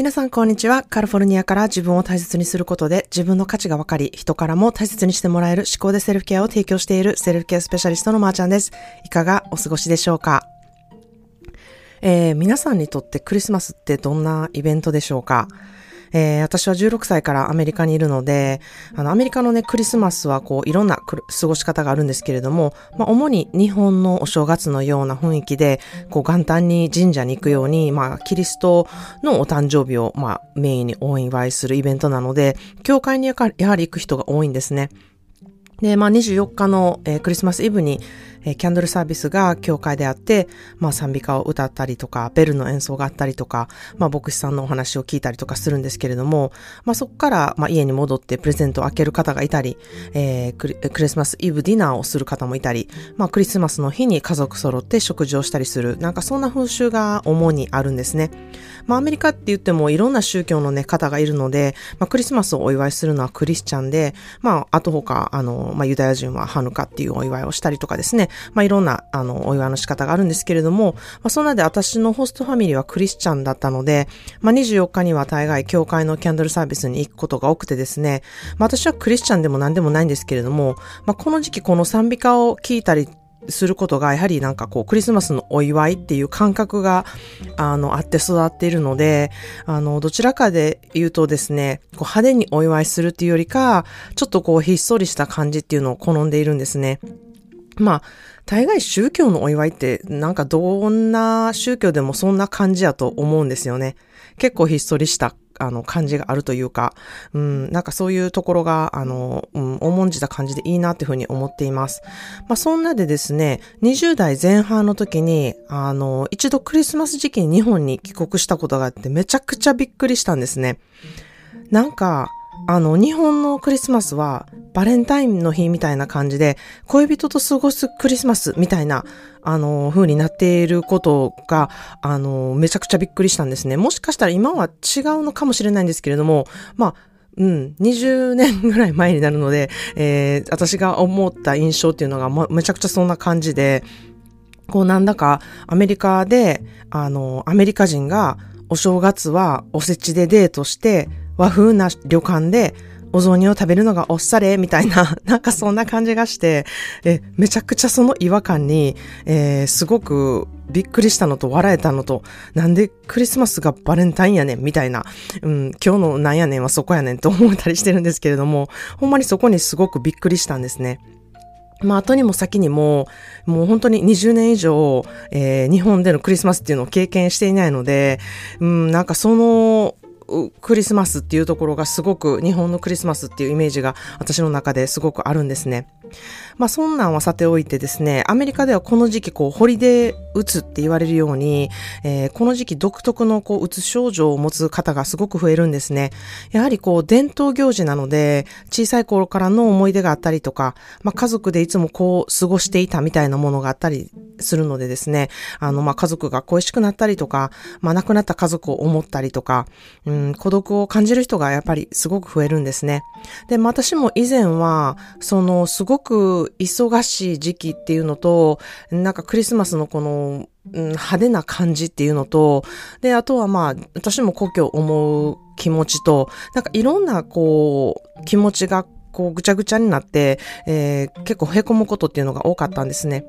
皆さん、こんにちは。カリフォルニアから自分を大切にすることで自分の価値が分かり、人からも大切にしてもらえる思考でセルフケアを提供しているセルフケアスペシャリストのまーちゃんです。いかがお過ごしでしょうか？えー、皆さんにとってクリスマスってどんなイベントでしょうか？えー、私は16歳からアメリカにいるので、あの、アメリカのね、クリスマスはこう、いろんな過ごし方があるんですけれども、まあ、主に日本のお正月のような雰囲気で、こう、元旦に神社に行くように、まあ、キリストのお誕生日を、まあ、メインにお祝いするイベントなので、教会にやはり行く人が多いんですね。で、まあ、24日の、えー、クリスマスイブに、えー、キャンドルサービスが教会であって、まあ賛美歌を歌ったりとか、ベルの演奏があったりとか、まあ牧師さんのお話を聞いたりとかするんですけれども、まあそこから、まあ家に戻ってプレゼントを開ける方がいたり、えー、クリクリスマスイブディナーをする方もいたり、まあクリスマスの日に家族揃って食事をしたりする、なんかそんな風習が主にあるんですね。まあアメリカって言ってもいろんな宗教のね、方がいるので、まあクリスマスをお祝いするのはクリスチャンで、まああと他、あの、まあユダヤ人はハヌカっていうお祝いをしたりとかですね、まあいろんな、あの、お祝いの仕方があるんですけれども、まあそんなで私のホストファミリーはクリスチャンだったので、まあ24日には大概教会のキャンドルサービスに行くことが多くてですね、まあ私はクリスチャンでも何でもないんですけれども、まあこの時期この賛美歌を聞いたりすることが、やはりなんかこう、クリスマスのお祝いっていう感覚が、あの、あって育っているので、あの、どちらかで言うとですね、こう派手にお祝いするっていうよりか、ちょっとこう、ひっそりした感じっていうのを好んでいるんですね。まあ、大概宗教のお祝いって、なんかどんな宗教でもそんな感じやと思うんですよね。結構ひっそりしたあの、感じがあるというか、うん、なんかそういうところが、あの、うん、重んじた感じでいいなっていうふうに思っています。まあ、そんなでですね、20代前半の時に、あの、一度クリスマス時期に日本に帰国したことがあって、めちゃくちゃびっくりしたんですね。なんか、あの、日本のクリスマスはバレンタインの日みたいな感じで、恋人と過ごすクリスマスみたいな、あの、風になっていることが、あの、めちゃくちゃびっくりしたんですね。もしかしたら今は違うのかもしれないんですけれども、まあ、うん、20年ぐらい前になるので、えー、私が思った印象っていうのが、ま、めちゃくちゃそんな感じで、こうなんだかアメリカで、あの、アメリカ人がお正月はおせちでデートして、和風な旅館でお雑煮を食べるのがおっされみたいな、なんかそんな感じがして、え、めちゃくちゃその違和感に、えー、すごくびっくりしたのと笑えたのと、なんでクリスマスがバレンタインやねんみたいな、うん、今日のなんやねんはそこやねんと思ったりしてるんですけれども、ほんまにそこにすごくびっくりしたんですね。まあ、後にも先にも、もう本当に20年以上、えー、日本でのクリスマスっていうのを経験していないので、うん、なんかその、クリスマスっていうところがすごく日本のクリスマスっていうイメージが私の中ですごくあるんですね。まあそんなんはさておいてですね、アメリカではこの時期こうホリデーうつって言われるように、えー、この時期独特のこううつ症状を持つ方がすごく増えるんですね。やはりこう伝統行事なので、小さい頃からの思い出があったりとか、まあ家族でいつもこう過ごしていたみたいなものがあったりするのでですね、あのまあ家族が恋しくなったりとか、まあ亡くなった家族を思ったりとか、うん、孤独を感じる人がやっぱりすごく増えるんですね。で、私も以前は、そのすごく忙しい時期っていうのと、なんかクリスマスのこの、うん、派手な感じっていうのと、で、あとはまあ、私も故郷を思う気持ちと、なんかいろんなこう、気持ちがこうぐちゃぐちゃになって、えー、結構凹むことっていうのが多かったんですね。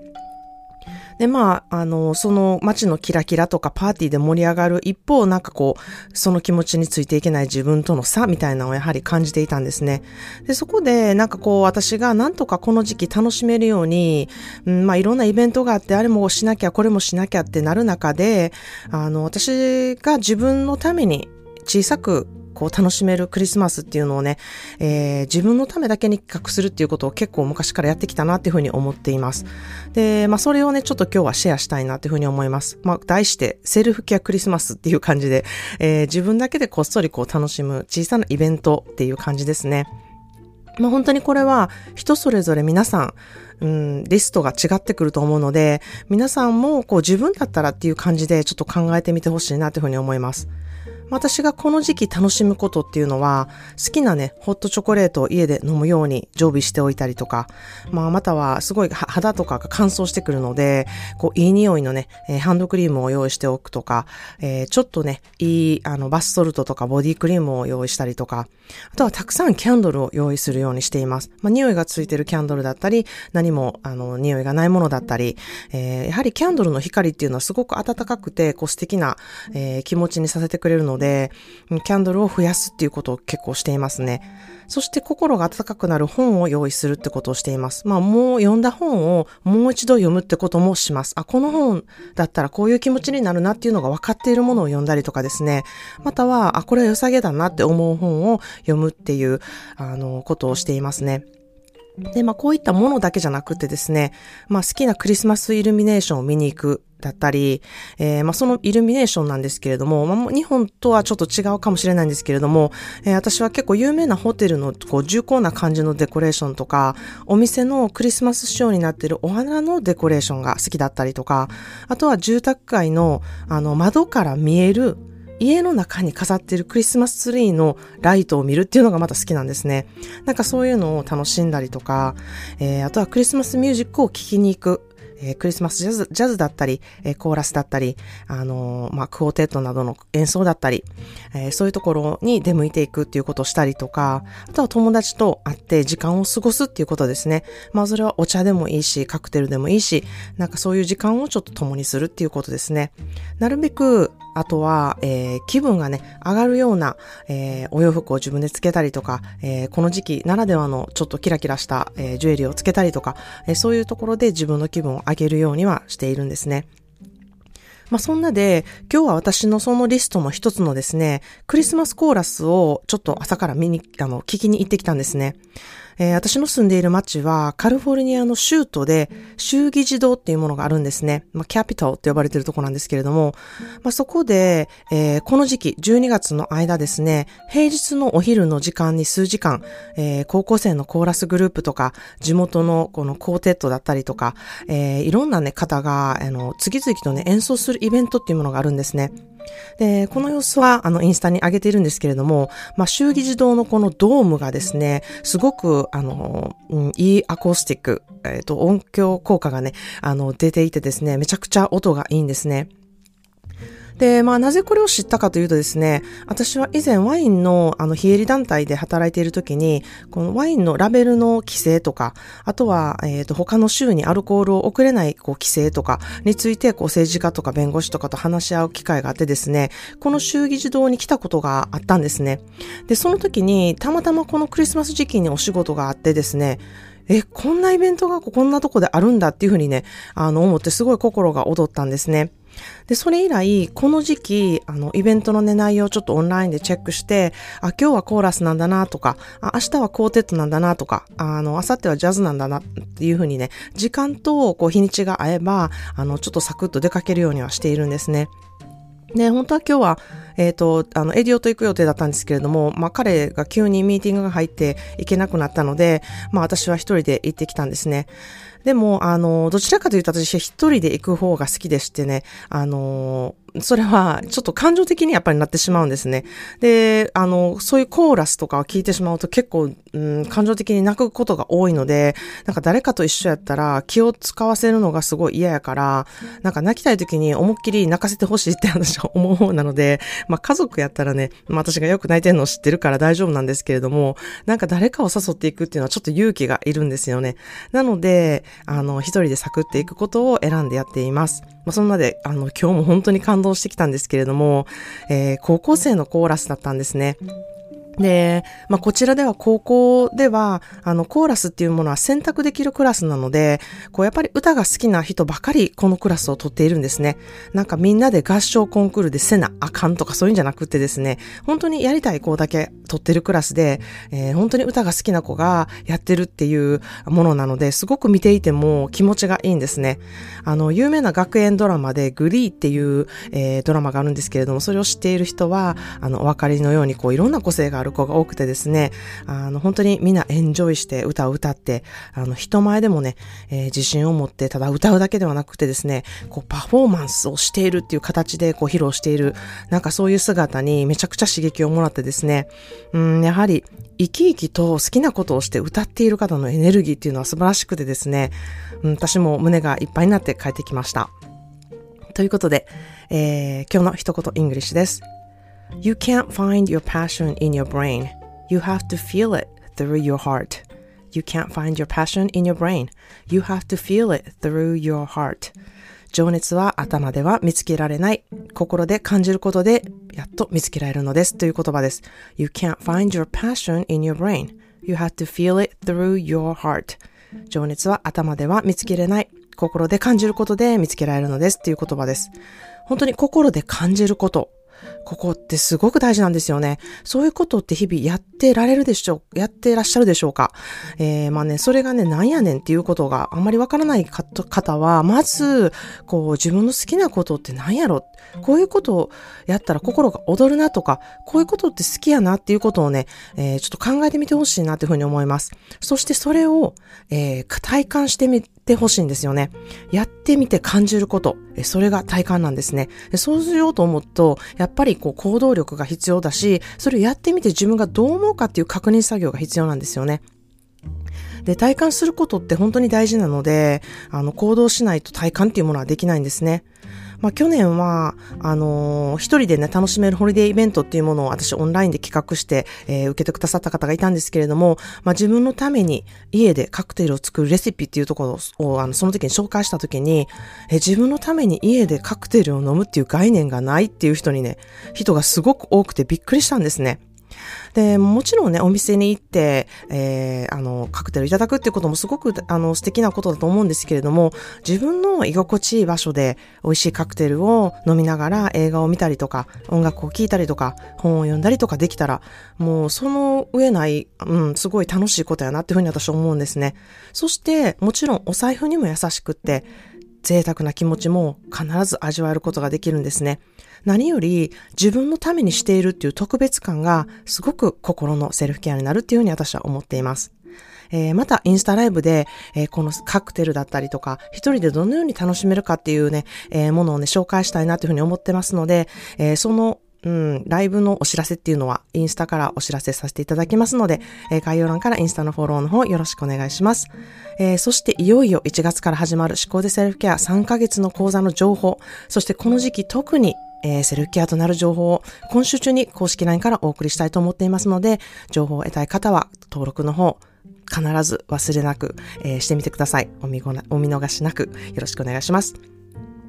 で、まあ、あの、その街のキラキラとかパーティーで盛り上がる一方、なんかこう、その気持ちについていけない自分との差みたいなのをやはり感じていたんですね。で、そこで、なんかこう、私がなんとかこの時期楽しめるように、うん、まあ、いろんなイベントがあって、あれもしなきゃ、これもしなきゃってなる中で、あの、私が自分のために小さくこう楽しめるクリスマスっていうのをね、えー、自分のためだけに企画するっていうことを結構昔からやってきたなっていうふうに思っています。で、まあそれをね、ちょっと今日はシェアしたいなっていうふうに思います。まあ題してセルフケアクリスマスっていう感じで、えー、自分だけでこっそりこう楽しむ小さなイベントっていう感じですね。まあ本当にこれは人それぞれ皆さん、うん、リストが違ってくると思うので、皆さんもこう自分だったらっていう感じでちょっと考えてみてほしいなというふうに思います。私がこの時期楽しむことっていうのは、好きなね、ホットチョコレートを家で飲むように常備しておいたりとか、まあ、またはすごい肌とかが乾燥してくるので、こう、いい匂いのね、えー、ハンドクリームを用意しておくとか、えー、ちょっとね、いい、あの、バスソルトとかボディクリームを用意したりとか、あとはたくさんキャンドルを用意するようにしています。まあ、匂いがついてるキャンドルだったり、何も、あの、匂いがないものだったり、えー、やはりキャンドルの光っていうのはすごく暖かくて、こう、素敵な、え、気持ちにさせてくれるので、でキャンドルを増やすっていうことを結構していますね。そして心が温かくなる本を用意するってことをしています。まあもう読んだ本をもう一度読むってこともします。あ、この本だったらこういう気持ちになるなっていうのが分かっているものを読んだりとかですね。または、あ、これは良さげだなって思う本を読むっていう、あの、ことをしていますね。で、まあこういったものだけじゃなくてですね、まあ好きなクリスマスイルミネーションを見に行くだったり、えー、まあ、そのイルミネーションなんですけれども、まあ、日本とはちょっと違うかもしれないんですけれども、えー、私は結構有名なホテルのこう重厚な感じのデコレーションとか、お店のクリスマス仕様になっているお花のデコレーションが好きだったりとか、あとは住宅街のあの窓から見える家の中に飾ってるクリスマスツリーのライトを見るっていうのがまた好きなんですね。なんかそういうのを楽しんだりとか、えー、あとはクリスマスミュージックを聴きに行く。えー、クリスマスジャズ、ジャズだったり、えー、コーラスだったり、あのー、まあ、クオーテットなどの演奏だったり、えー、そういうところに出向いていくっていうことをしたりとか、あとは友達と会って時間を過ごすっていうことですね。まあ、それはお茶でもいいし、カクテルでもいいし、なんかそういう時間をちょっと共にするっていうことですね。なるべく、あとは、えー、気分がね、上がるような、えー、お洋服を自分でつけたりとか、えー、この時期ならではのちょっとキラキラした、えジュエリーをつけたりとか、えそういうところで自分の気分を上げるようにはしているんですね。まあ、そんなで、今日は私のそのリストの一つのですね、クリスマスコーラスをちょっと朝から見に、あの、聞きに行ってきたんですね。えー、私の住んでいる街はカリフォルニアの州都で州議事堂っていうものがあるんですね。まあ、キャピタルって呼ばれてるとこなんですけれども、まあ、そこで、えー、この時期、12月の間ですね、平日のお昼の時間に数時間、えー、高校生のコーラスグループとか、地元のこのコーテットだったりとか、えー、いろんなね、方が、あの、次々とね、演奏するイベントっていうものがあるんですね。で、この様子は、あの、インスタに上げているんですけれども、まあ、衆議児童のこのドームがですね、すごく、あの、うん、いいアコースティック、えっ、ー、と、音響効果がね、あの、出ていてですね、めちゃくちゃ音がいいんですね。で、まあ、なぜこれを知ったかというとですね、私は以前ワインの、あの、非営利団体で働いている時に、このワインのラベルの規制とか、あとは、えっ、ー、と、他の州にアルコールを送れない、こう、規制とかについて、こう、政治家とか弁護士とかと話し合う機会があってですね、この州議事堂に来たことがあったんですね。で、その時に、たまたまこのクリスマス時期にお仕事があってですね、え、こんなイベントがこんなとこであるんだっていうふうにね、あの、思ってすごい心が踊ったんですね。で、それ以来、この時期、あの、イベントのね、内容をちょっとオンラインでチェックして、あ、今日はコーラスなんだなとか、あ、明日はコーテットなんだなとか、あの、明後日はジャズなんだなっていうふうにね、時間と、こう、日にちが合えば、あの、ちょっとサクッと出かけるようにはしているんですね。で、本当は今日は、えっ、ー、と、あの、エディオと行く予定だったんですけれども、まあ、彼が急にミーティングが入って行けなくなったので、まあ、私は一人で行ってきたんですね。でも、あの、どちらかというと私一人で行く方が好きでしてね、あの、それはちょっと感情的にやっぱりなってしまうんですね。で、あの、そういうコーラスとかを聞いてしまうと結構、うん、感情的に泣くことが多いので、なんか誰かと一緒やったら気を使わせるのがすごい嫌やから、なんか泣きたい時に思いっきり泣かせてほしいって私は思う方なので、まあ家族やったらね、まあ私がよく泣いてるのを知ってるから大丈夫なんですけれども、なんか誰かを誘っていくっていうのはちょっと勇気がいるんですよね。なので、あの、一人でサクっていくことを選んでやっています。まあ、そんなで、あの、今日も本当に感動してきたんですけれども、えー、高校生のコーラスだったんですね。で、まあ、こちらでは高校では、あの、コーラスっていうものは選択できるクラスなので、こう、やっぱり歌が好きな人ばかりこのクラスを取っているんですね。なんかみんなで合唱コンクールでせなあかんとかそういうんじゃなくてですね、本当にやりたい子だけ取ってるクラスで、えー、本当に歌が好きな子がやってるっていうものなので、すごく見ていても気持ちがいいんですね。あの、有名な学園ドラマでグリーっていう、えー、ドラマがあるんですけれども、それを知っている人は、あの、お分かりのようにこう、いろんな個性がある子が多くてですね、あの、本当にみんなエンジョイして歌を歌って、あの、人前でもね、えー、自信を持ってただ歌うだけではなくてですね、こう、パフォーマンスをしているっていう形でこう、披露している、なんかそういう姿にめちゃくちゃ刺激をもらってですね、うん、やはり、生き生きと好きなことをして歌っている方のエネルギーっていうのは素晴らしくてですね、うん、私も胸がいっぱいになって帰ってきました。ということで、えー、今日の一言 English です。You can't find your passion in your brain. You have to feel it through your heart. You can't find your passion in your brain. You have to feel it through your heart. 情熱は頭では見つけられない。心で感じることでやっと見つけられるのですという言葉です。You can't find your passion in your brain. You have to feel it through your heart. 情熱は頭では見つけれない。心で感じることで見つけられるのですという言葉です。本当に心で感じること。ここってすごく大事なんですよね。そういうことって日々やってられるでしょう、やってらっしゃるでしょうか？えー、まあね、それがね、なんやねんっていうことがあんまりわからない方は、まず、こう、自分の好きなことって何やろ？こういうことをやったら心が躍るなとか、こういうことって好きやなっていうことをね、えー、ちょっと考えてみてほしいなというふうに思います。そしてそれを、えー、体感してみてほしいんですよね。やってみて感じること。それが体感なんですね。そうしようと思うと、やっぱりこう行動力が必要だし、それをやってみて自分がどう思うかっていう確認作業が必要なんですよね。で、体感することって本当に大事なので、あの、行動しないと体感っていうものはできないんですね。まあ、去年は、あのー、一人でね、楽しめるホリデーイベントっていうものを私オンラインで企画して、えー、受けてくださった方がいたんですけれども、まあ、自分のために家でカクテルを作るレシピっていうところを、あの、その時に紹介した時に、えー、自分のために家でカクテルを飲むっていう概念がないっていう人にね、人がすごく多くてびっくりしたんですね。で、もちろんね、お店に行って、えー、あの、カクテルいただくっていうこともすごく、あの、素敵なことだと思うんですけれども、自分の居心地いい場所で美味しいカクテルを飲みながら映画を見たりとか、音楽を聴いたりとか、本を読んだりとかできたら、もうその上ない、うん、すごい楽しいことやなっていうふうに私は思うんですね。そして、もちろんお財布にも優しくって、贅沢な気持ちも必ず味わえることができるんですね。何より自分のためにしているっていう特別感がすごく心のセルフケアになるっていうふうに私は思っています。えー、またインスタライブで、えー、このカクテルだったりとか、一人でどのように楽しめるかっていうね、えー、ものをね、紹介したいなというふうに思ってますので、えそのうん、ライブのお知らせっていうのはインスタからお知らせさせていただきますので、えー、概要欄からインスタのフォローの方よろしくお願いします。えー、そしていよいよ1月から始まる思考でセルフケア3ヶ月の講座の情報、そしてこの時期特にえー、セルフケアとなる情報を今週中に公式 LINE からお送りしたいと思っていますので、情報を得たい方は登録の方、必ず忘れなく、えー、してみてください。お見お見逃しなくよろしくお願いします。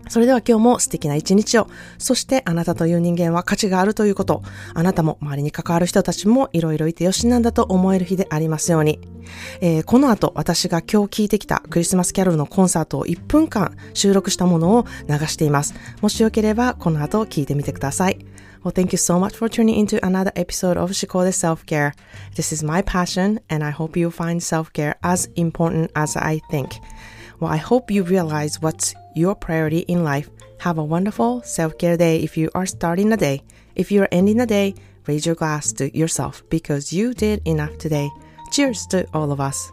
それでは今日も素敵な一日を、そしてあなたという人間は価値があるということ、あなたも周りに関わる人たちもいろいろいてよしなんだと思える日でありますように。えー、この後私が今日聞いてきたクリスマスキャロルのコンサートを1分間収録したものを流しています。もしよければこの後聞いてみてください。Well, thank you so much for tuning into another episode of 思考で Self-Care. This is my passion and I hope you find self-care as important as I think. Well, I hope you realize what's your priority in life. Have a wonderful self care day if you are starting a day. If you're ending a day, raise your glass to yourself because you did enough today. Cheers to all of us.